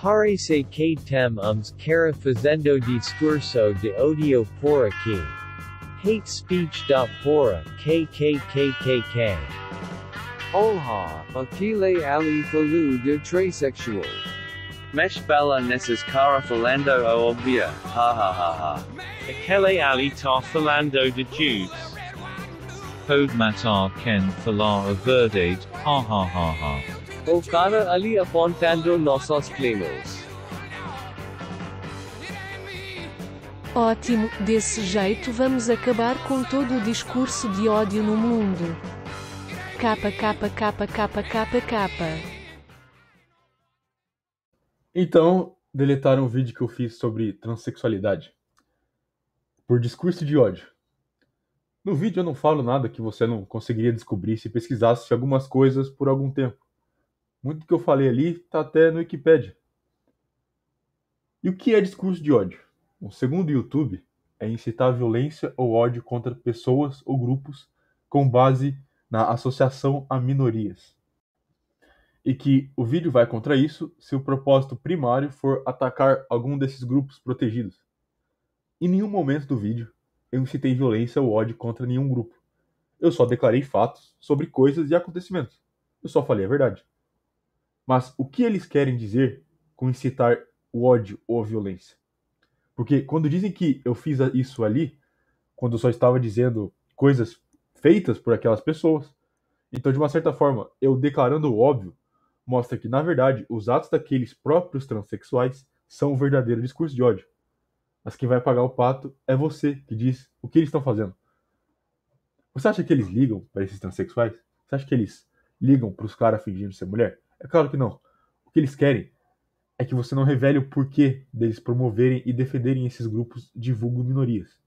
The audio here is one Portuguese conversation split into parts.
Parece que temos cara fazendo discurso de odio por aqui. Hate speech. Da fora, kkkkkk. Olha, aquele ali falou de trisexual. Mesh bala nessas cara falando o obvia, ha ha ha ha. Aquele ali tá falando de Jews. Pode matar Ken falar a verdade, ha ha ha ha. O cara ali apontando nossos planos. Ótimo, desse jeito vamos acabar com todo o discurso de ódio no mundo. Capa capa capa capa capa capa. Então, deletaram o vídeo que eu fiz sobre transexualidade. Por discurso de ódio. No vídeo eu não falo nada que você não conseguiria descobrir se pesquisasse algumas coisas por algum tempo. Muito que eu falei ali está até no Wikipedia. E o que é discurso de ódio? Bom, segundo o YouTube, é incitar violência ou ódio contra pessoas ou grupos com base na associação a minorias. E que o vídeo vai contra isso se o propósito primário for atacar algum desses grupos protegidos. Em nenhum momento do vídeo eu incitei violência ou ódio contra nenhum grupo. Eu só declarei fatos sobre coisas e acontecimentos. Eu só falei a verdade. Mas o que eles querem dizer com incitar o ódio ou a violência? Porque quando dizem que eu fiz isso ali, quando eu só estava dizendo coisas feitas por aquelas pessoas, então de uma certa forma, eu declarando o óbvio, mostra que na verdade os atos daqueles próprios transexuais são o verdadeiro discurso de ódio. Mas quem vai pagar o pato é você que diz o que eles estão fazendo. Você acha que eles ligam para esses transexuais? Você acha que eles ligam para os caras fingindo ser mulher? É claro que não. O que eles querem é que você não revele o porquê deles promoverem e defenderem esses grupos de vulgo minorias.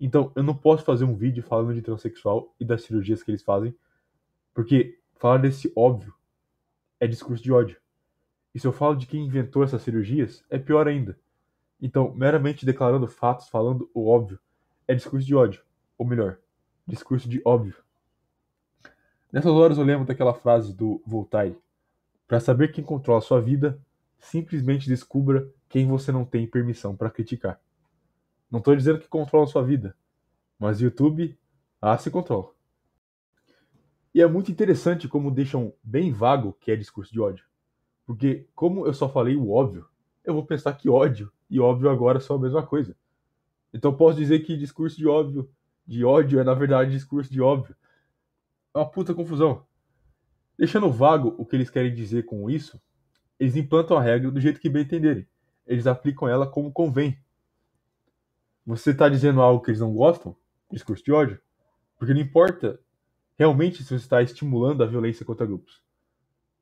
Então, eu não posso fazer um vídeo falando de transexual e das cirurgias que eles fazem, porque falar desse óbvio é discurso de ódio. E se eu falo de quem inventou essas cirurgias, é pior ainda. Então, meramente declarando fatos, falando o óbvio, é discurso de ódio. Ou melhor, discurso de óbvio. Nessas horas eu lembro daquela frase do Voltaire: Para saber quem controla sua vida, simplesmente descubra quem você não tem permissão para criticar. Não estou dizendo que controla a sua vida, mas YouTube, ah, se controla. E é muito interessante como deixam bem vago que é discurso de ódio. Porque, como eu só falei o óbvio, eu vou pensar que ódio e óbvio agora são a mesma coisa. Então posso dizer que discurso de óbvio, de ódio é na verdade discurso de óbvio. É uma puta confusão. Deixando vago o que eles querem dizer com isso, eles implantam a regra do jeito que bem entenderem. Eles aplicam ela como convém. Você está dizendo algo que eles não gostam? Discurso de ódio? Porque não importa realmente se você está estimulando a violência contra grupos.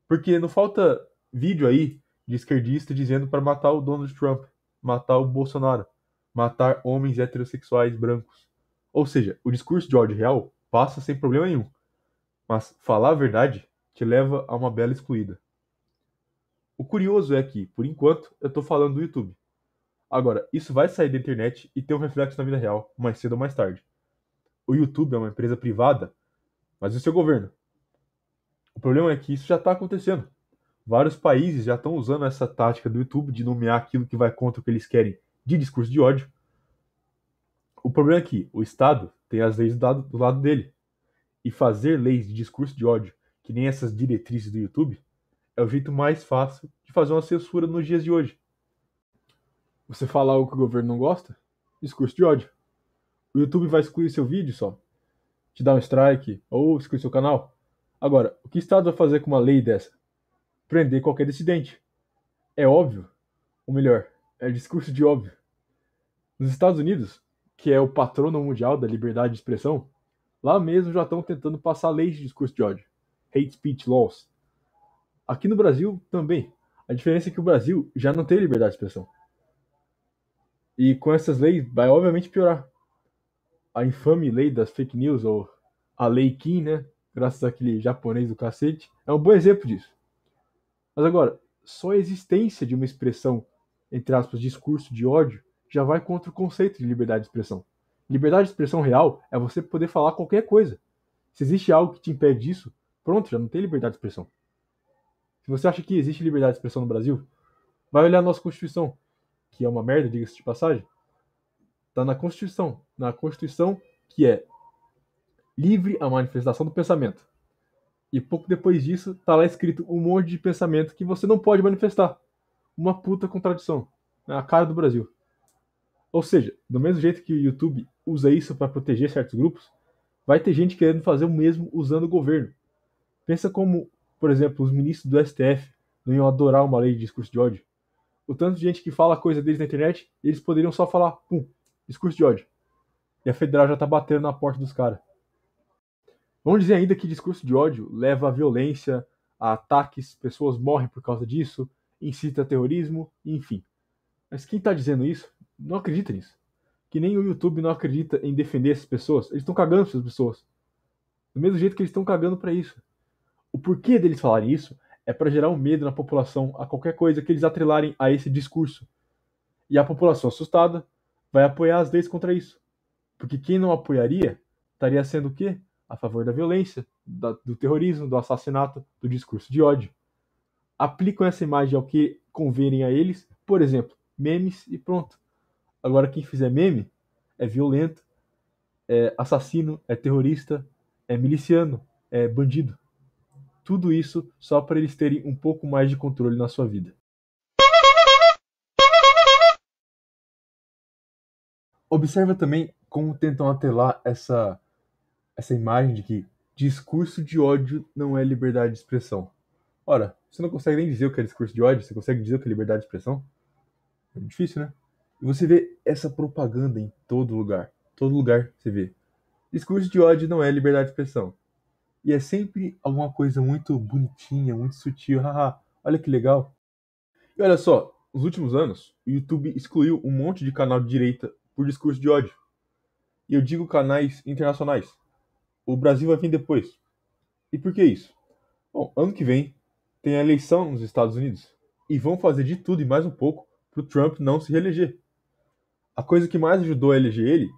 Porque não falta vídeo aí de esquerdista dizendo para matar o Donald Trump, matar o Bolsonaro, matar homens heterossexuais brancos. Ou seja, o discurso de ódio real passa sem problema nenhum. Mas falar a verdade te leva a uma bela excluída. O curioso é que, por enquanto, eu estou falando do YouTube. Agora, isso vai sair da internet e ter um reflexo na vida real, mais cedo ou mais tarde. O YouTube é uma empresa privada, mas e o seu governo? O problema é que isso já está acontecendo. Vários países já estão usando essa tática do YouTube de nomear aquilo que vai contra o que eles querem de discurso de ódio. O problema é que o Estado tem as leis do lado, do lado dele e fazer leis de discurso de ódio, que nem essas diretrizes do YouTube, é o jeito mais fácil de fazer uma censura nos dias de hoje. Você falar algo que o governo não gosta? Discurso de ódio. O YouTube vai excluir seu vídeo só, te dar um strike ou excluir seu canal. Agora, o que o Estado vai fazer com uma lei dessa? Prender qualquer dissidente. É óbvio, ou melhor, é discurso de óbvio. Nos Estados Unidos, que é o patrono mundial da liberdade de expressão, Lá mesmo já estão tentando passar leis de discurso de ódio, hate speech laws. Aqui no Brasil também. A diferença é que o Brasil já não tem liberdade de expressão. E com essas leis vai obviamente piorar. A infame lei das fake news, ou a lei Kim, né? Graças àquele japonês do cacete, é um bom exemplo disso. Mas agora, só a existência de uma expressão, entre aspas, discurso de ódio, já vai contra o conceito de liberdade de expressão. Liberdade de expressão real é você poder falar qualquer coisa. Se existe algo que te impede disso, pronto, já não tem liberdade de expressão. Se você acha que existe liberdade de expressão no Brasil, vai olhar a nossa Constituição, que é uma merda, diga-se de passagem. Está na Constituição. Na Constituição que é livre a manifestação do pensamento. E pouco depois disso, está lá escrito um monte de pensamento que você não pode manifestar. Uma puta contradição. É a cara do Brasil. Ou seja, do mesmo jeito que o YouTube usa isso para proteger certos grupos, vai ter gente querendo fazer o mesmo usando o governo. Pensa como, por exemplo, os ministros do STF não iam adorar uma lei de discurso de ódio. O tanto de gente que fala coisa deles na internet, eles poderiam só falar, pum, discurso de ódio. E a federal já tá batendo na porta dos caras. Vamos dizer ainda que discurso de ódio leva à violência, a ataques, pessoas morrem por causa disso, incita a terrorismo, enfim. Mas quem está dizendo isso não acredita nisso. Que nem o YouTube não acredita em defender essas pessoas. Eles estão cagando essas pessoas. Do mesmo jeito que eles estão cagando para isso. O porquê deles falarem isso é para gerar um medo na população a qualquer coisa que eles atrelarem a esse discurso. E a população assustada vai apoiar as leis contra isso. Porque quem não apoiaria estaria sendo o quê? A favor da violência, da, do terrorismo, do assassinato, do discurso de ódio. Aplicam essa imagem ao que convém a eles, por exemplo, memes e pronto. Agora, quem fizer meme é violento, é assassino, é terrorista, é miliciano, é bandido. Tudo isso só para eles terem um pouco mais de controle na sua vida. Observa também como tentam atrelar essa, essa imagem de que discurso de ódio não é liberdade de expressão. Ora, você não consegue nem dizer o que é discurso de ódio, você consegue dizer o que é liberdade de expressão? É difícil, né? E você vê essa propaganda em todo lugar. Todo lugar você vê. Discurso de ódio não é liberdade de expressão. E é sempre alguma coisa muito bonitinha, muito sutil. Haha, olha que legal. E olha só, nos últimos anos, o YouTube excluiu um monte de canal de direita por discurso de ódio. E eu digo canais internacionais. O Brasil vai vir depois. E por que isso? Bom, ano que vem tem a eleição nos Estados Unidos. E vão fazer de tudo e mais um pouco para o Trump não se reeleger. A coisa que mais ajudou a eleger ele,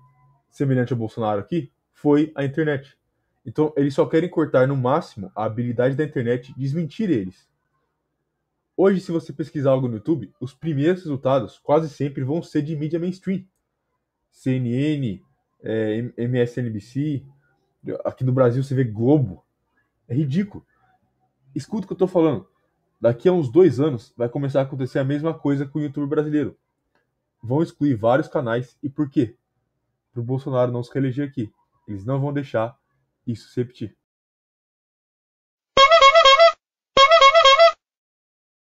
semelhante ao Bolsonaro aqui, foi a internet. Então, eles só querem cortar no máximo a habilidade da internet de desmentir eles. Hoje, se você pesquisar algo no YouTube, os primeiros resultados quase sempre vão ser de mídia mainstream. CNN, é, MSNBC, aqui no Brasil você vê Globo. É ridículo. Escuta o que eu estou falando. Daqui a uns dois anos vai começar a acontecer a mesma coisa com o YouTube brasileiro vão excluir vários canais. E por quê? Para o Bolsonaro não se reeleger aqui. Eles não vão deixar isso se repetir.